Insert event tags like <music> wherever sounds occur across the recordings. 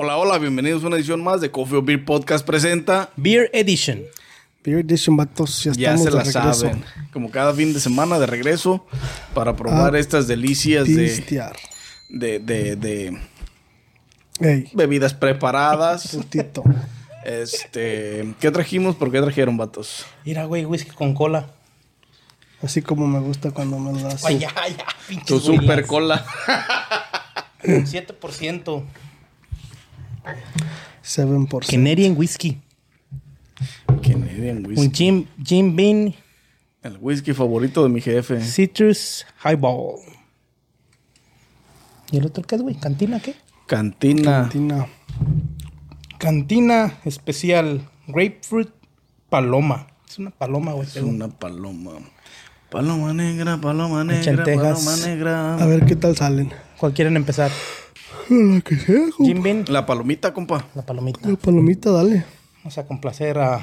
Hola, hola, bienvenidos a una edición más de Coffee or Beer Podcast presenta. Beer Edition. Beer Edition, vatos, ya Ya estamos se de la regreso. saben. Como cada fin de semana de regreso para probar Ah, estas delicias de, Pistear. de, de, de Ey, bebidas preparadas. <laughs> putito. este, ¿qué trajimos? ¿Por qué trajeron, vatos? Mira, güey, whisky con cola. Así como me gusta cuando me lo das. Ay, ya, ya, pinches Tu super cola. Un 7%. 7%. Canadian whisky. Canadian Un whisky. Jim, Jim Bean El whisky favorito de mi jefe. Citrus Highball. ¿Y el otro qué es, güey? ¿Cantina qué? Cantina. Cantina. Cantina especial Grapefruit Paloma. Es una paloma, güey. Es una paloma. Paloma negra, paloma negra, paloma negra. A ver qué tal salen. ¿Cuál quieren empezar? La que sea, compa. Jim Bean, La palomita, compa. la palomita. La palomita, dale. Vamos a complacer a...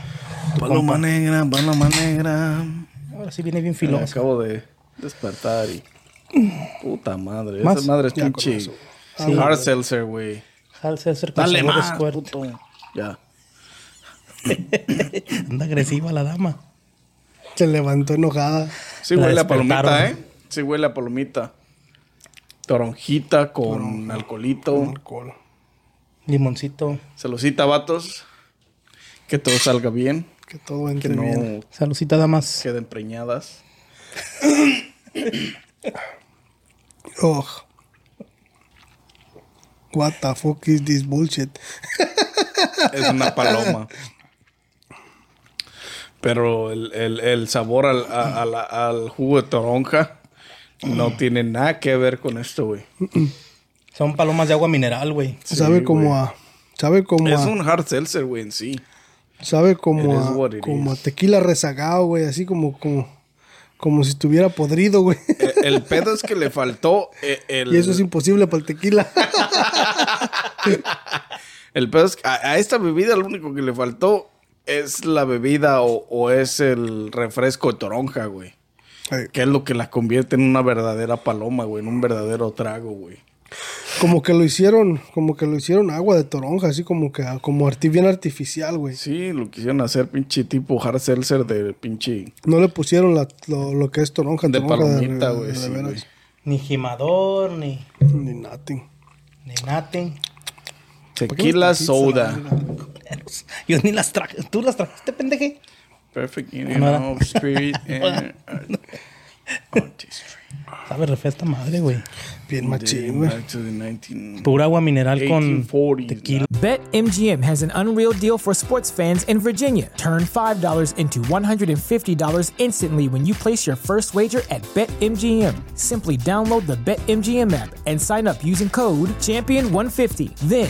Paloma negra, paloma negra. Ahora sí viene bien filoso. acabo de despertar y. Puta madre. ¿Más? Esa madre es pinche. Sí. Hard seltzer, güey. Hard seltzer con Dale más, puto. Ya. <laughs> Anda agresiva la dama. Se levantó enojada. Sí La huele a palomita. ¿eh? Sí huele a palomita. Toronjita con alcoholito. Alcohol. Limoncito. Saludcita, vatos. Que todo salga bien. Que todo Que entre no bien. Saludcita, damas. queden preñadas. Oh. What the fuck is this bullshit? Es una paloma. Pero el, el- el sabor al, a- a la- al jugo de toronja no <clears throat> tiene nada que ver con esto, güey. <clears throat> Son palomas de agua mineral, güey. sabe como a. Sabe como Es a. un hard seltzer, güey, en sí. Sabe como It is what a. it Como a tequila rezagado, güey. Así como. Como, como si estuviera podrido, güey. El pedo es que le faltó eh, el, <laughs> Y eso es imposible para el tequila. <laughs> el pedo es que a, a esta bebida lo único que le faltó es la bebida o, o es el refresco de toronja, güey. Que es lo que la convierte en una verdadera paloma, güey, en un verdadero trago, güey. Como que lo hicieron, como que lo hicieron agua de toronja, así como que como arti- bien artificial, güey. Sí, lo quisieron hacer pinche tipo hard seltzer de pinche No le pusieron la- lo, lo que es toronja, de toronja palomita, sí, güey. Ni gimador, ni, Ni nothing. ni nothing. Tequila soda. Yo ni las traje. ¿Tú las trajiste, pendeje? Perfect No Union era. of Spirit <laughs> and uh, Artistry. Sabe re fea esta madre, güey. Bien machín, güey. back to the 19 Pura agua mineral con 1840s, tequila. BetMGM has an unreal deal for sports fans in Virginia. Turn $5 into $150 instantly when you place your first wager at BetMGM. Simply download the BetMGM app and sign up using code Champion150. Then,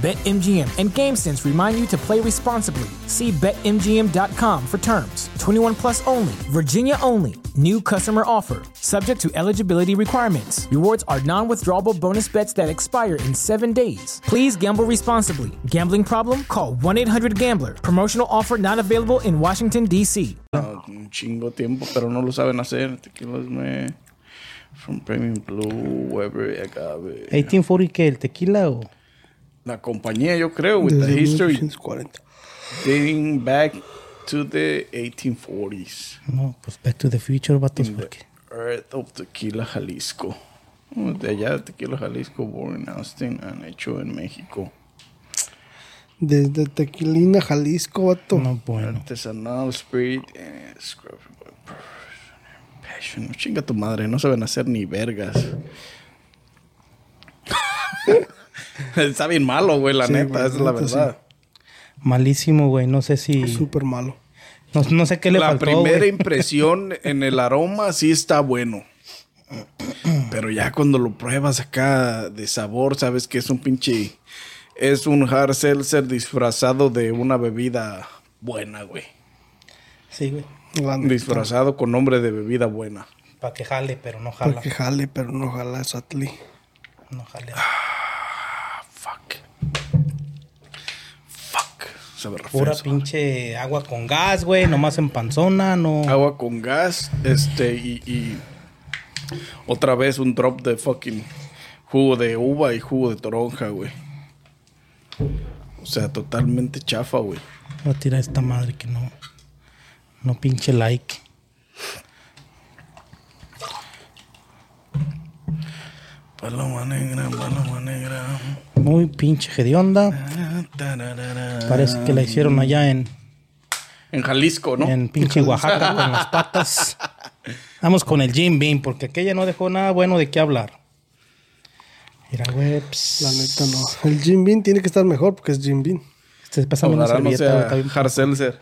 BetMGM and GameSense remind you to play responsibly. See BetMGM.com for terms. 21 plus only, Virginia only. New customer offer. Subject to eligibility requirements. Rewards are non withdrawable bonus bets that expire in seven days. Please gamble responsibly. Gambling problem? Call 1 800 Gambler. Promotional offer not available in Washington, D.C. Un chingo tiempo, pero no lo saben hacer. Tequilas me from Premium Blue, Weber, Agave. 1840, ¿qué? ¿El tequila o...? La compañía, yo creo, with the Desde history 1840. dating back to the 1840s. No, pues Back to the Future, vatos, In the porque... Earth of Tequila Jalisco. De allá de Tequila Jalisco, born in Austin and hecho en México. Desde Tequilina, Jalisco, vato. No, bueno. Artesanal Spirit and Scrub- Passion. Chinga tu madre, no saben hacer ni vergas. <laughs> <laughs> Está bien malo, güey, la Sí, neta, güey, esa es la sí. verdad. Malísimo, güey. No sé si... Súper malo. No, no sé qué le la faltó, primera güey. <laughs> impresión en el aroma sí está bueno. Pero ya cuando lo pruebas acá de sabor, sabes que es un pinche. Es un hard seltzer disfrazado de una bebida buena, güey. Sí, güey. La. Disfrazado con nombre de bebida buena. Para que jale, pero no jala. Para que jale, pero no jala eso, Atli. No jale. Sabe Pura pinche agua con gas, güey. Nomás en panzona, no. Agua con gas, este, y, y otra vez un drop de fucking jugo de uva y jugo de toronja, güey. O sea, totalmente chafa, güey. Voy a tirar esta madre que no. No pinche like. Paloma negra, paloma negra. Muy pinche hedionda. Parece que la hicieron allá en, En Jalisco, ¿no? en pinche Oaxaca con las patas. Vamos con el Jim Beam, porque aquella no dejó nada bueno de qué hablar. Mira, güey. La neta no. El Jim Bean tiene que estar mejor porque es Jim Bean. Este, pásame una no servilleta, güey, sea.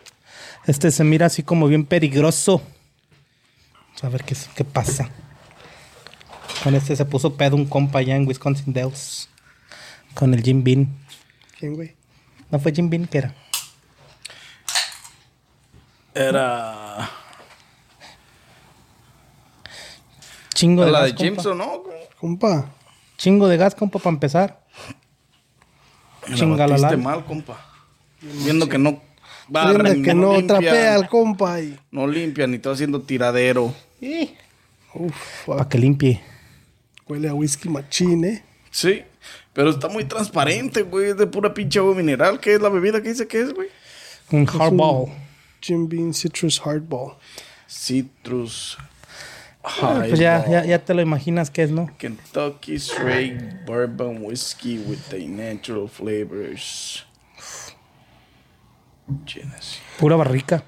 Este se mira así como bien peligroso. Vamos a ver qué, qué pasa. Con este se puso pedo un compa allá en Wisconsin Dells. Con el Jim Bean. ¿Quién, güey? ¿No fue Jim Bean? ¿Qué era? Era. Chingo de La gas, de compa. Jameson, ¿no? Compa. Chingo de gas, compa, para empezar. La Chingalala. mal, compa. Viendo que no Prende barren, que no limpian, trapea al compa y... No limpian, ni está haciendo tiradero. Uf, Para que limpie. Huele a whisky machín, ¿eh? Sí, pero está muy transparente, güey. Es de pura pinche agua mineral. ¿Qué es la bebida que dice que es, güey? Un hardball. Jim Bean Citrus Hardball. Citrus. Pues ya, ya, ya te lo imaginas qué es, ¿no? Kentucky Straight Bourbon Whiskey with the natural flavors. Genesis. Pura barrica.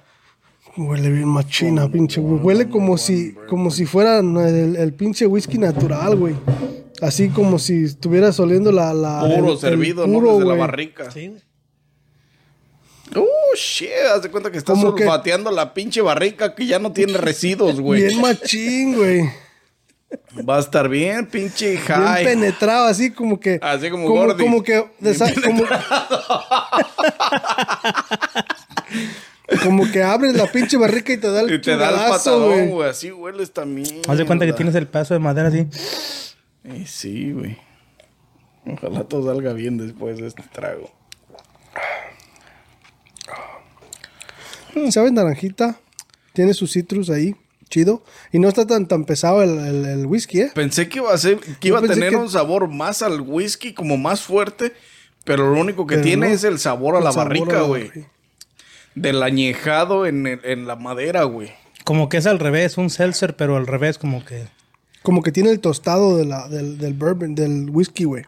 Huele bien machina, pinche, güey. Huele como si, como si fuera el, el pinche whisky natural, güey. Así como si estuvieras oliendo la... la Puro el- el servido, ¿no? puro, Desde la barrica. Sí. Oh, shit. Haz de cuenta que estás olfateando la pinche barrica que ya no tiene residuos, güey. Bien machín, güey. Va a estar bien, pinche Bien high. penetrado, así como que... Así como como, como que... como, <laughs> <laughs> como que abres la pinche barrica y te da el Y te da el patadón, güey. güey. Así hueles también. Haz de cuenta que tienes el pedazo de madera así. Sí, güey. Ojalá todo salga bien después de este trago. ¿Sabes? Naranjita. Tiene su citrus ahí. Chido. Y no está tan, tan pesado el, el- el whisky, ¿eh? Pensé que iba a ser, que iba a pensé tener que- un sabor más al whisky, como más fuerte. Pero lo único que Pero tiene no. es el sabor a El la barrica, güey. Del añejado en, el- en la madera, güey. Como que es al revés, un seltzer, pero al revés, como que. Como que tiene el tostado de la, del, del bourbon, del whisky, güey.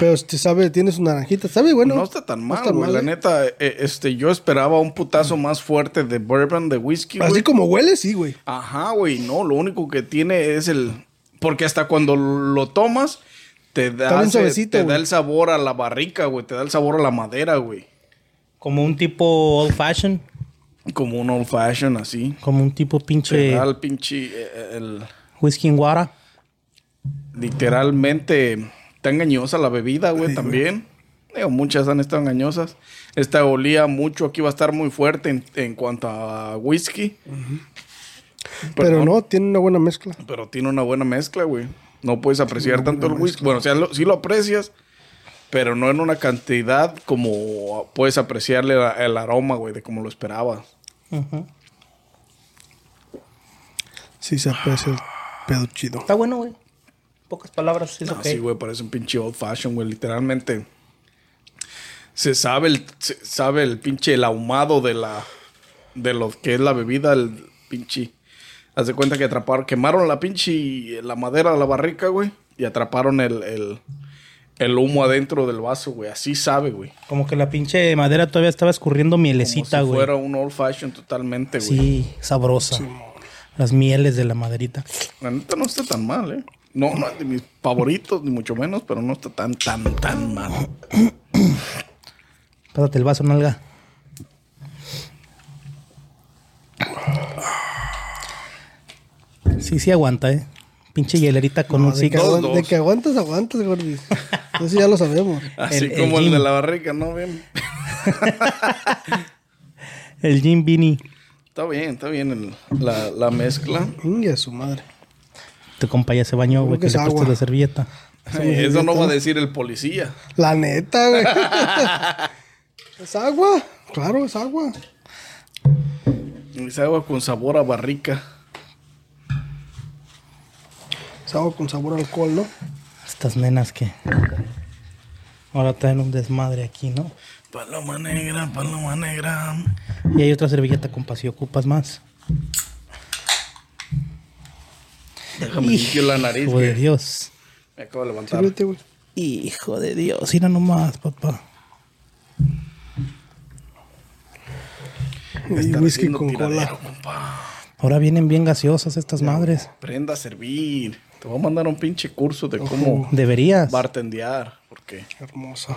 Pero este sabe, tiene su naranjita. Sabe, bueno. no está tan no mal, está güey. La ¿eh? neta, eh, este, yo esperaba un putazo más fuerte de bourbon, de whisky, Así güey. como huele, sí, güey. Ajá, güey. No, lo único que tiene es el... Porque hasta cuando lo tomas, te da, suavecito, te da el sabor a la barrica, güey. Te da el sabor a la madera, güey. Como un tipo old fashion. Como un old fashion, así. Como un tipo pinche el pinche... eh, el- whisky en guara. literalmente... Está engañosa la bebida, güey, también. Digo, muchas han estado engañosas. Esta olía mucho. Aquí va a estar muy fuerte en, en cuanto a whisky. Pero no, tiene una buena mezcla. Pero tiene una buena mezcla, güey. No puedes apreciar tanto el whisky. Bueno, o sea, lo- sí lo aprecias, pero no en una cantidad como puedes apreciarle la- el aroma, güey, de como lo esperabas. Sí, se aprecia el pedo chido. Está bueno, güey. Pocas palabras, es No, ok. Sí, güey, parece un pinche old fashion, güey. Literalmente. Se sabe el, se sabe el pinche el ahumado de la. de lo que es la bebida, el pinche. Haz de cuenta que atraparon, quemaron la pinche. la madera de la barrica, güey. Y atraparon el, el, el humo adentro del vaso, güey. Así sabe, güey. Como que la pinche madera todavía estaba escurriendo Como mielecita, si güey. fuera un old fashion totalmente, güey. Sí, sabrosa. Las mieles de la maderita. La neta no está tan mal, eh. No, no es de mis favoritos, ni mucho menos, pero no está tan, tan, tan mal. <clears throat> Pásate el vaso, nalga. Sí, sí aguanta, ¿eh? Pinche hielerita con No, un de, que. Dos, aguan- dos. de que aguantas, aguantas, Gordy. Eso ya lo sabemos. <laughs> Así El- como el, Jim. de la barrica, ¿no? Ven. <laughs> El Jim Beanie. Está bien, está bien el- la, la mezcla. Inga su madre. Tu compa ya se bañó, güey, que que le agua. la servilleta. <laughs> Eso no va a decir el policía. La neta, güey. es agua. Claro, es agua. Es agua con sabor a barrica. Con sabor a alcohol, ¿no? Estas nenas que ahora traen un desmadre aquí, ¿no? Paloma negra, paloma negra. Y hay otra servilleta, compa, si ocupas más. Déjame limpio la nariz. Hijo de. Dios. Me acabo de levantar. Sírvete, güey. Hijo de Dios. Mira nomás, papá. Y Está whisky con cola. Ahora vienen bien gaseosas estas madres. Aprenda a servir. Te voy a mandar un pinche curso de cómo Deberías. bartendear. Porque Hermosa.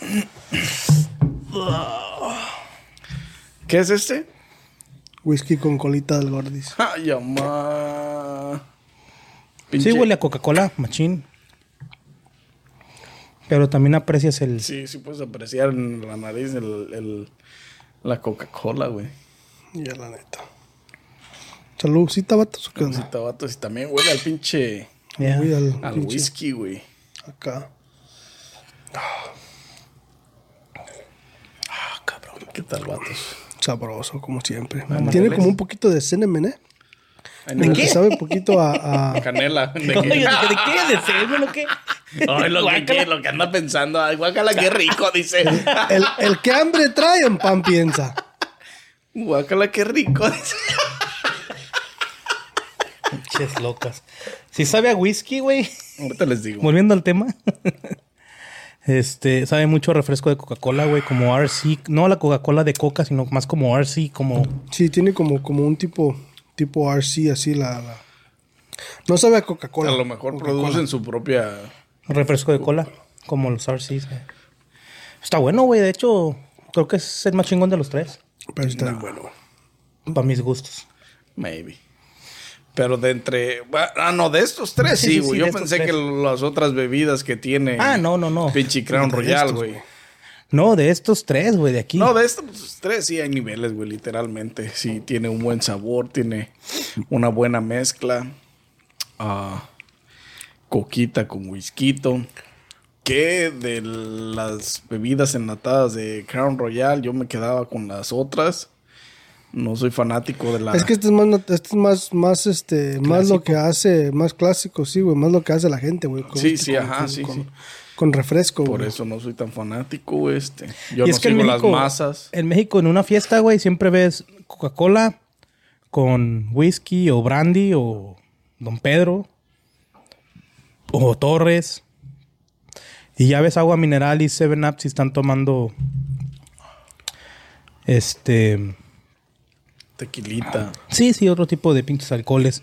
<clears throat> ¿Qué es este? Whisky con colita del gordis. <laughs> Ay, mamá. Sí, huele a Coca-Cola, machín. Pero también aprecias el... Sí, sí puedes apreciar en la nariz el, el- la Coca-Cola, güey. Ya, la neta. Saludcita, vatos. ¿o ¿Qué onda? tabato, y también huele al pinche... Voy al Al pinche whisky, güey. Acá. Ah, cabrón. ¿Qué tal, vatos? Sabroso, como siempre. Tiene como un poquito de cinnamon, ¿eh? No, que sabe un poquito a... a- <laughs> Canela. <laughs> ¿De Oye, ¿De qué? qué? ¿De semen o qué? Ay, lo, que, lo que anda pensando. Ay, guácala, qué rico, <laughs> dice. el, el que hambre trae en pan piensa. Guácala, qué rico, dice. Pinches locas. Si sabe a whisky, güey. Ahorita les digo. Volviendo al tema. Este, sabe mucho a refresco de Coca-Cola, güey, como RC. No la Coca-Cola de Coca, sino más como RC, como... Sí, tiene como, como un tipo, tipo RC, así la... la- No sabe a Coca-Cola. A lo mejor producen su propia... Refresco de cola, como los RCs. güey. Está bueno, güey. De hecho, creo que es el más chingón de los tres. Pero está bueno. Para mis gustos. Maybe. Pero de entre... Ah, no, de estos tres Sí, güey. sí, Yo pensé tres. que las otras bebidas que tiene... Ah, no, no, no. Pinche Crown Royal, estos, güey. No, de estos tres, güey, de aquí. No, de estos pues, tres sí hay niveles, güey, literalmente. Sí, tiene un buen sabor, tiene una buena mezcla. Ah, coquita con whisky. Que de las bebidas enlatadas de Crown Royal, yo me quedaba con las otras. No soy fanático de la. Es que este es más, este es más, más, este, más lo que hace, más clásico, sí, güey, más lo que hace la gente, güey. con Sí, whisky, sí, con- ajá, con- sí, con, sí. Con refresco, Por güey. eso no soy tan fanático, güey, este. Yo Y no es que en México, las masas. en México, en una fiesta, güey, siempre ves Coca-Cola con whisky o brandy o Don Pedro o Torres. Y ya ves agua mineral y Seven Up si están tomando este Tequilita. sí, sí, otro tipo de pinches alcoholes.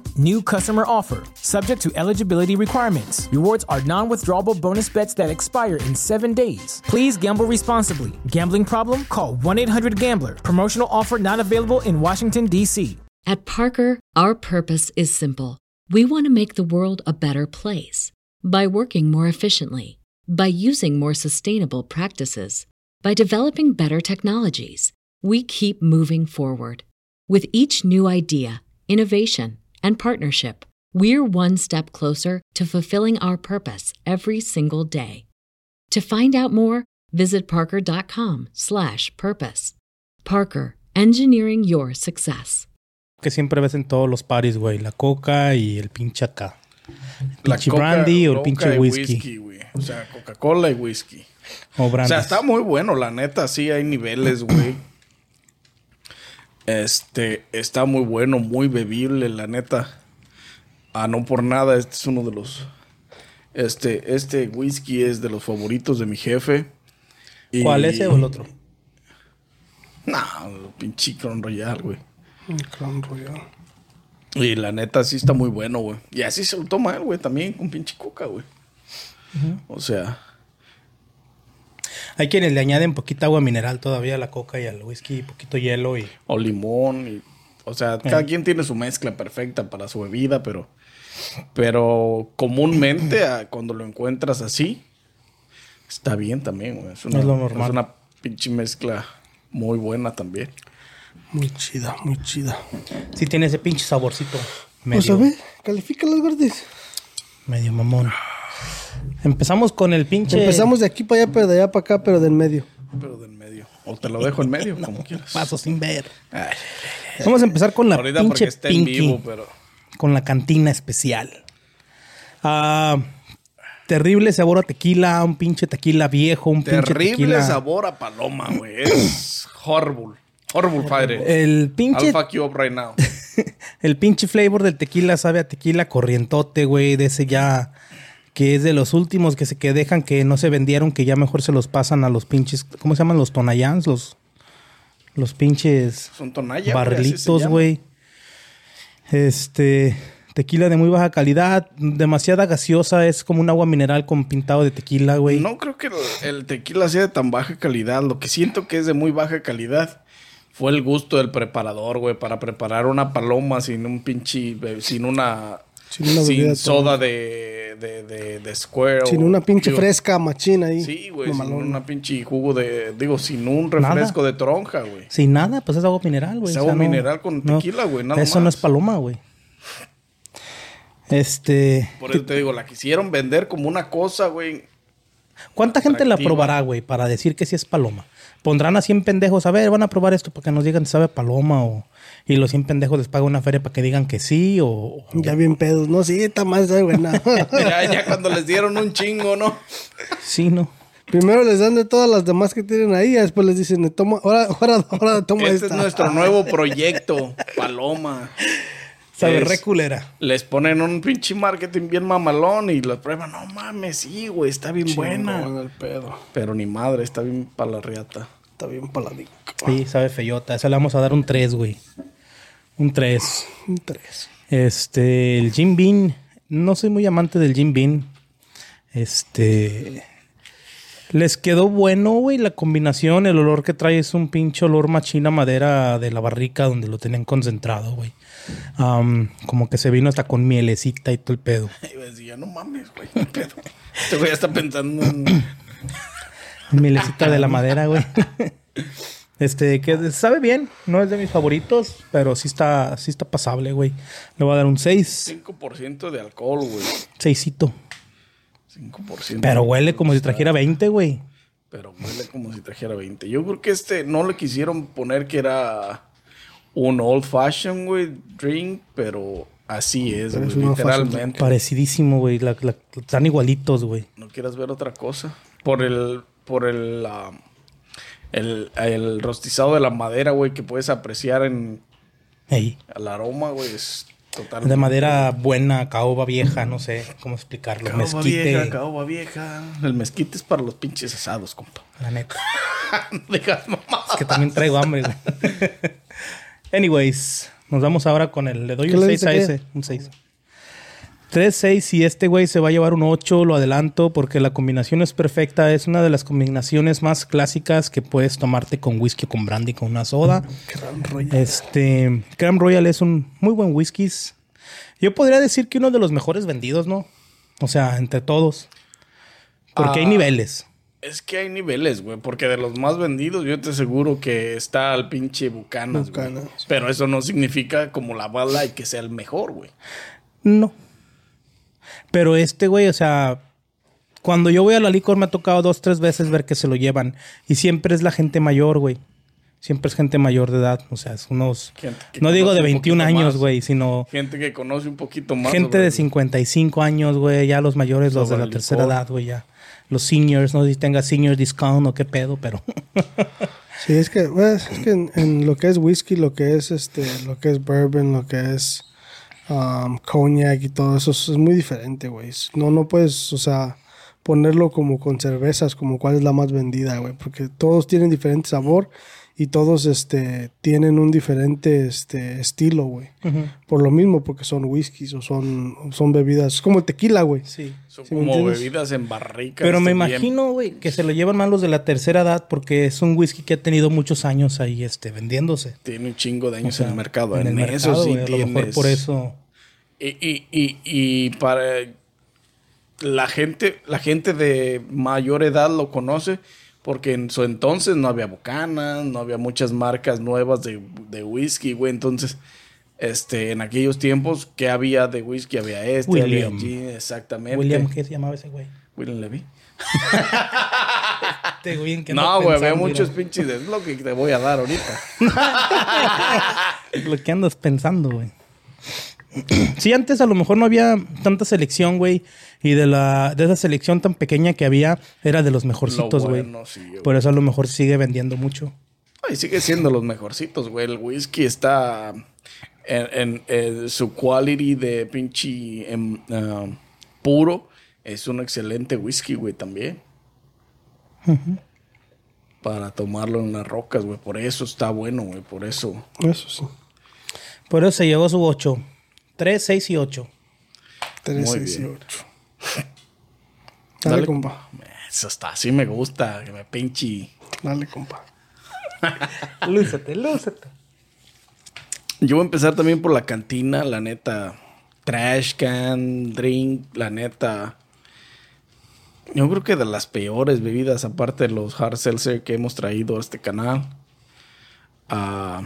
New customer offer, subject to eligibility requirements. Rewards are non withdrawable bonus bets that expire in seven days. Please gamble responsibly. Gambling problem? Call 1 800 Gambler. Promotional offer not available in Washington, D.C. At Parker, our purpose is simple. We want to make the world a better place by working more efficiently, by using more sustainable practices, by developing better technologies. We keep moving forward. With each new idea, innovation, and partnership, we're one step closer to fulfilling our purpose every single day. To find out more, visit parker.com/purpose. Parker, engineering your success. que siempre ves en todos los paris, güey. La coca y el pinche acá. La pinche brandy o el pinche y whisky. güey. O sea, Coca-Cola y whisky. O O sea, está muy bueno, la neta, sí hay niveles, güey. Este, está muy bueno, muy bebible, la neta. Ah, no por nada, este es uno de los... Este, este whisky es de los favoritos de mi jefe. Y- ¿Cuál ese o el otro? <laughs> Nah, el pinche Crown Royal, güey. Un Crown Royal. Y la neta sí está muy bueno, güey. Y así se lo toma él, güey, también con pinche coca, güey. O sea, Hay quienes le añaden poquita agua mineral todavía a la coca y al whisky, poquito hielo y... o limón. Y, o sea, cada quien tiene su mezcla perfecta para su bebida, pero, pero comúnmente a- cuando lo encuentras así, está bien también, güey. Es, una, Es lo normal. es una pinche mezcla muy buena también. Muy chida, muy chida. Sí tiene ese pinche saborcito. Pues Medio, a ver, califica las verdes. medio mamón. Empezamos con el pinche... Empezamos de aquí para allá, pero de allá para acá, pero del medio. Pero del medio. O te lo dejo en medio, <laughs> como quieras. Paso sin ver. Ay, Vamos a empezar con la ahorita porque pinche está en vivo, pero... Con la cantina especial. Ah, terrible sabor a tequila, un pinche tequila viejo, un pinche Terrible tequila. sabor a paloma, güey. Es <coughs> horrible. Horrible, padre. El pinche, I'll fuck you up right now. <laughs> el pinche flavor del tequila sabe a tequila corrientote, güey, de ese ya que es de los últimos que se que dejan que no se vendieron, que ya mejor se los pasan a los pinches, ¿cómo se llaman los tonayans? Los los pinches Son tonalla, barrilitos, güey. Este, tequila de muy baja calidad, demasiada gaseosa, es como un agua mineral con pintado de tequila, güey. No creo que el, tequila sea de tan baja calidad. Lo que siento que es de muy baja calidad fue el gusto del preparador, güey, para preparar una paloma sin un pinche, be- sin una, Sin una soda de, de, de, de Square. Sin o- una pinche digo, fresca machina ahí. Sí, güey, sin una pinche jugo de, digo, sin un refresco de toronja, güey. Sin nada, pues es agua mineral, güey. Es O sea, agua no- mineral con no, tequila, güey, nada Eso no es paloma, güey. Este, Por eso te digo, la quisieron vender como una cosa, güey. ¿cuánta gente la probará, güey, para decir que sí es paloma? Pondrán a 100 pendejos, a ver, van a probar esto para que nos digan si sabe paloma o y los 100 pendejos les pagan una feria para que digan que sí o, o- Ya bien pedos. No, sí, está más sabe buena. <laughs> Ya, ya cuando les dieron un chingo, ¿no? sí, no. Primero les dan de todas las demás que tienen ahí, y después les dicen, toma, ahora, ahora, ahora toma Este esta. es nuestro nuevo proyecto, Paloma. Sabe Es- re culera. Les ponen un pinche marketing bien mamalón y los prueban. No mames, sí, güey, está bien buena. Chingón el pedo. Pero ni madre, está bien para la riata. Está bien paladín. Sí, sabe feyota. Esa le vamos a dar un 3, güey. Un 3. Un tres. Este, el Jim Bean. No soy muy amante del Jim Bean. Este. Les quedó bueno, güey, la combinación. El olor que trae es un pinche olor machina madera de la barrica donde lo tenían concentrado, güey. Como que se vino hasta con mielecita y todo el pedo. <laughs> Decía, no mames, güey, qué pedo. Este güey ya está pensando en... Mielecita de la madera, güey. <laughs> Este, que sabe bien. No es de mis favoritos, pero sí está, sí está pasable, güey. Le voy a dar un 6. 5% de alcohol, güey. Seisito. 5%. Pero huele como si trajera 20, güey. Pero huele como si trajera 20. Yo creo que este no le quisieron poner que era un old fashion, güey, drink, pero así es, Pero güey, es fashion literalmente. Parecidísimo, güey. La- la- están igualitos, güey. No quieras ver otra cosa. Por el, por el, ah, el, el rostizado de la madera, güey, que puedes apreciar en Ey. el aroma, güey, es total. De madera buena, caoba vieja, no sé cómo explicarlo. Caoba Mezquite. vieja, caoba vieja. El mezquite es para los pinches asados, compa. La neta. <laughs> no digas mamá. Es que también traigo hambre, güey. <laughs> Anyways, nos vamos ahora con el. Le doy ¿Qué un le 6 a ese. Un 6. 3, 6 y este güey se va a llevar un 8, lo adelanto, porque la combinación es perfecta. Es una de las combinaciones más clásicas que puedes tomarte con whisky, con brandy, con una soda. <laughs> Gran rollo. Este, Crown Royal es un muy buen whisky. Yo podría decir que uno de los mejores vendidos, ¿no? O sea, entre todos. Porque hay Ah. niveles. Es que hay niveles, güey, porque de los más vendidos yo te aseguro que está el pinche Bucanas, güey. Bucanas. Pero eso no significa como la bala y que sea el mejor, güey. No. Pero este güey, o sea, cuando yo voy a la licor me ha tocado dos, tres veces ver que se lo llevan. Y siempre es la gente mayor, güey. Siempre es gente mayor de edad. O sea, es unos. Gente que No digo de un 21 poquito años, güey, sino Gente que conoce un poquito más. gente de el- 55 años, güey. Ya los mayores, los de la tercera edad, güey, ya. Los seniors, no sé si tenga senior discount o qué pedo, pero. <laughs> Sí, es que, pues, es que en, en lo que es whisky, lo que es este, lo que es bourbon, lo que es um, cognac y todo eso es, es muy diferente, güey. No, no puedes, o sea, ponerlo como con cervezas, como cuál es la más vendida, güey, porque todos tienen diferente sabor y todos, este, tienen un diferente, este, estilo, güey. Por lo mismo, porque son whiskies o son, son bebidas, es como el tequila, güey. sí. Son ¿Sí me como bebidas en barricas. Pero me bien- imagino, güey, que se lo llevan más los de la tercera edad porque es un whisky que ha tenido muchos años ahí, este, vendiéndose. Tiene un chingo de años O sea, en el mercado. En En, el eso mercado, sí güey, a lo mejor tienes. por eso. Y, y, y, y para la gente, la gente de mayor edad lo conoce porque en su entonces no había Buchanan, no había muchas marcas nuevas de, de whisky, güey. Entonces, este, en aquellos tiempos, ¿qué había de whisky? Había este, William. había allí, exactamente. William, ¿qué se llamaba ese güey? William Levy. <laughs> Este güey ando No, güey, había muchos pinches. Es lo que te voy a dar ahorita. <laughs> Lo que andas pensando, güey. <clears throat> Sí, antes a lo mejor no había tanta selección, güey. Y de la de esa selección tan pequeña que había, era de los mejorcitos, Lo güey. bueno, sí, güey. Por eso a lo mejor sigue vendiendo mucho. Ay, sigue siendo los mejorcitos, güey. El whisky está en, en- en su quality de pinche em, ah, puro. Es un excelente whisky, güey, también. Para tomarlo en las rocas, güey. Por eso está bueno, güey. Por eso. Eso sí. Por eso se llegó su 8. 3, 6 y 8. 3, Muy 6 y bien. 8. Dale, compa. Eso está. Así me gusta. Que me pinche. Dale, compa. <laughs> Lúcete, lúcete. Yo voy a empezar también por la cantina, la neta. Trash can, drink, la neta. Yo creo que de las peores bebidas, aparte de los hard seltzer que hemos traído a este canal. Ah,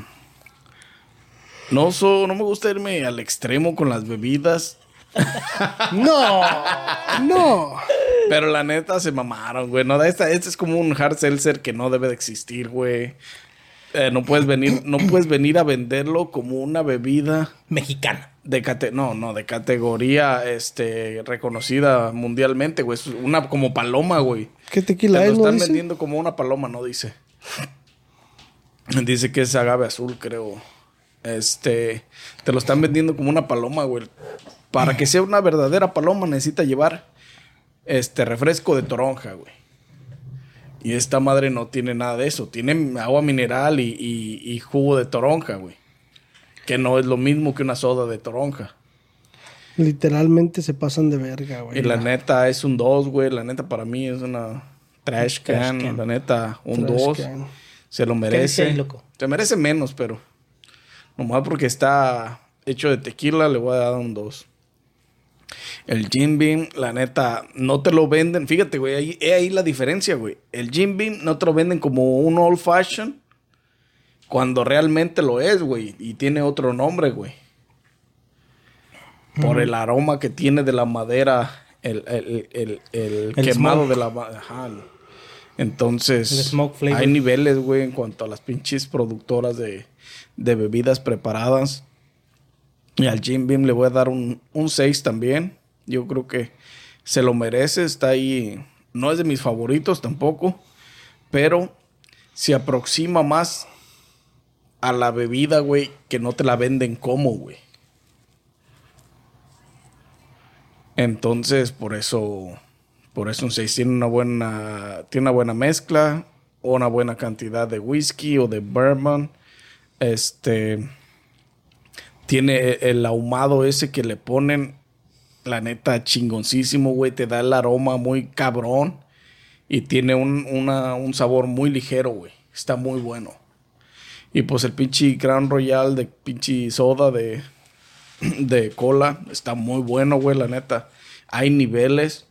no, so- no me gusta irme al extremo con las bebidas. No, no. Pero la neta se mamaron, güey. No, esta, este es como un hard seltzer que no debe de existir, güey. Eh, no puedes venir, no puedes venir a venderlo como una bebida Mexicana. de cate no, no, de categoría este reconocida mundialmente, güey. Es una como paloma, güey. ¿Qué Te tequila lo es, no están dice? vendiendo como una paloma, no dice. Dice que es agave azul, creo. Este, te lo están vendiendo como una paloma, güey. Para que sea una verdadera paloma necesita llevar este refresco de toronja, güey. Y esta madre no tiene nada de eso. Tiene agua mineral y, y- y jugo de toronja, güey. Que no es lo mismo que una soda de toronja. Literalmente se pasan de verga, güey. Y la neta es un 2, güey. La neta para mí es una trash can. can. La neta, un Trash 2. can. Se lo merece. ahí, loco? Se merece menos, pero nomás porque está hecho de tequila le voy a dar un 2. El Jim Beam, la neta, no te lo venden. Fíjate, güey, ahí, ahí la diferencia, güey. El Jim Beam no te lo venden como un old fashion cuando realmente lo es, güey. Y tiene otro nombre, güey. Por el aroma que tiene de la madera, el, el- el- el quemado smoke. de la madera. Entonces, smoke hay niveles, güey, en cuanto a las pinches productoras de, de bebidas preparadas. Y al Jim Beam le voy a dar un, un 6 también. Yo creo que se lo merece. Está ahí. No es de mis favoritos tampoco. Pero se aproxima más a la bebida, güey, que no te la venden como, güey. Entonces, por eso, por eso un 6 tiene una buena, tiene una buena mezcla, una buena cantidad de whisky o de bourbon. Este, tiene el ahumado ese que le ponen, la neta, chingoncísimo, güey, te da el aroma muy cabrón y tiene un, una- un sabor muy ligero, güey. Está muy bueno. Y pues el pinche Crown Royal de pinche soda de, <clears throat> de cola está muy bueno, güey, la neta. Hay niveles.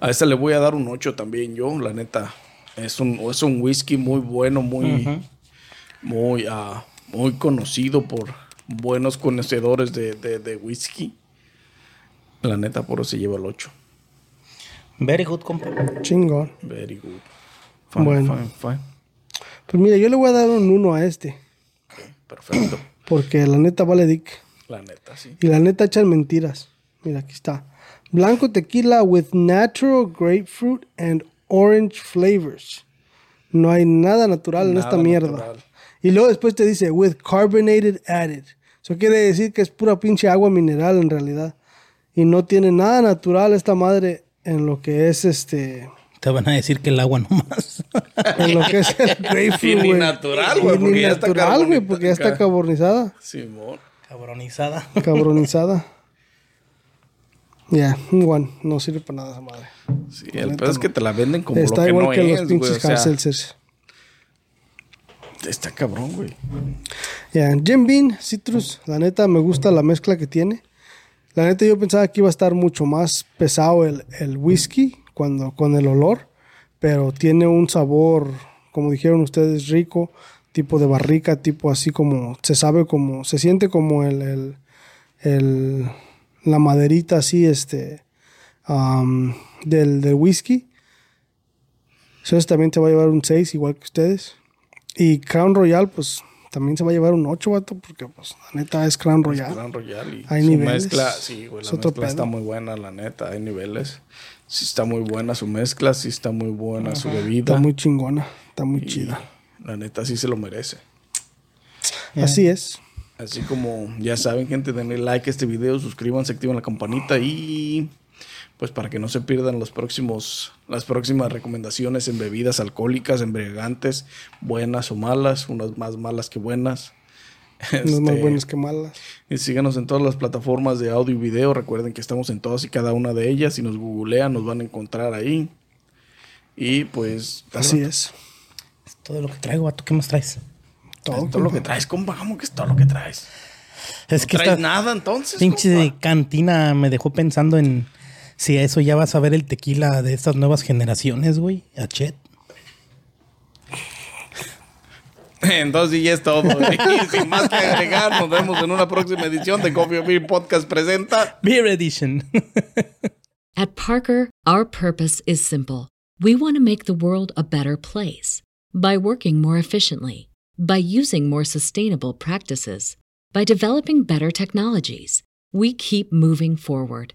A esta le voy a dar un 8 también yo, la neta. Es un, es un whisky muy bueno, muy, muy, ah, muy conocido por buenos conocedores de, de, de whisky. La neta, por eso se lleva el 8. Very good, compa. Chingón. Very good. Fine, Bueno. fine, fine. Pues mira, yo le voy a dar un 1 a este. Perfecto. Porque la neta vale dick. La neta, sí. Y la neta echan mentiras. Mira, aquí está. Blanco tequila with natural grapefruit and orange flavors. No hay nada natural en esta mierda. natural. Y luego después te dice with carbonated added. Eso quiere decir que es pura pinche agua mineral en realidad. Y no tiene nada natural esta madre en lo que es este. Te van a decir que el agua nomás. <laughs> En lo que es el grapefruit. Y ni natural, güey, ni porque ya está natural, güey, porque ya está carbonizada. Simón. Cabronizada. <laughs> Cabronizada. Ya, un one. No sirve para nada esa madre. Sí, el peor es que te la venden como Está lo que igual no que es, los pinches O sea, hard seltzers. Está cabrón, güey. Ya, Jim Bean, Citrus, la neta me gusta la mezcla que tiene. La neta yo pensaba que iba a estar mucho más pesado el, el whisky cuando, con el olor, pero tiene un sabor, como dijeron ustedes, rico, tipo de barrica, tipo así como, se sabe como, se siente como el, el, la maderita así, este, del, del whisky. Entonces también se va a llevar un 6, igual que ustedes. Y Crown Royal, pues también se va a llevar un 8, vato, porque pues la neta es Crown Royal. Y Hay su niveles. mezcla, sí, güey, la mezcla está muy buena, la neta, hay niveles. Sí está muy buena su mezcla, sí está muy buena su bebida. Está muy chingona, está muy y chida. La neta sí se lo merece. Así es. Así como ya saben, gente, denle like a este video, suscríbanse, activen la campanita y pues para que no se pierdan los próximos, las próximas recomendaciones en bebidas alcohólicas, embriagantes, buenas o malas, unas más malas que buenas. Unas más Este, buenas que malas. Y síganos en todas las plataformas de audio y video. Recuerden que estamos en todas y cada una de ellas. Si nos googlean, nos van a encontrar ahí. Y pues. Así es. Es todo lo que traigo, vato. ¿Qué más traes? Todo, Es todo lo que traes, compa. ¿Cómo que es todo lo que traes? Es ¿No que traes esta nada entonces? pinche compa? cantina me dejó pensando en si a eso ya vas a ver el tequila de estas nuevas generaciones, güey. A Chet. Entonces, sí, ya es todo. <laughs> Y sin más que agregar, nos vemos en una próxima edición de Coffee Beer Podcast presenta. Beer Edition. <laughs> At Parker, our purpose is simple. We want to make the world a better place by working more efficiently, by using more sustainable practices, by developing better technologies. We keep moving forward.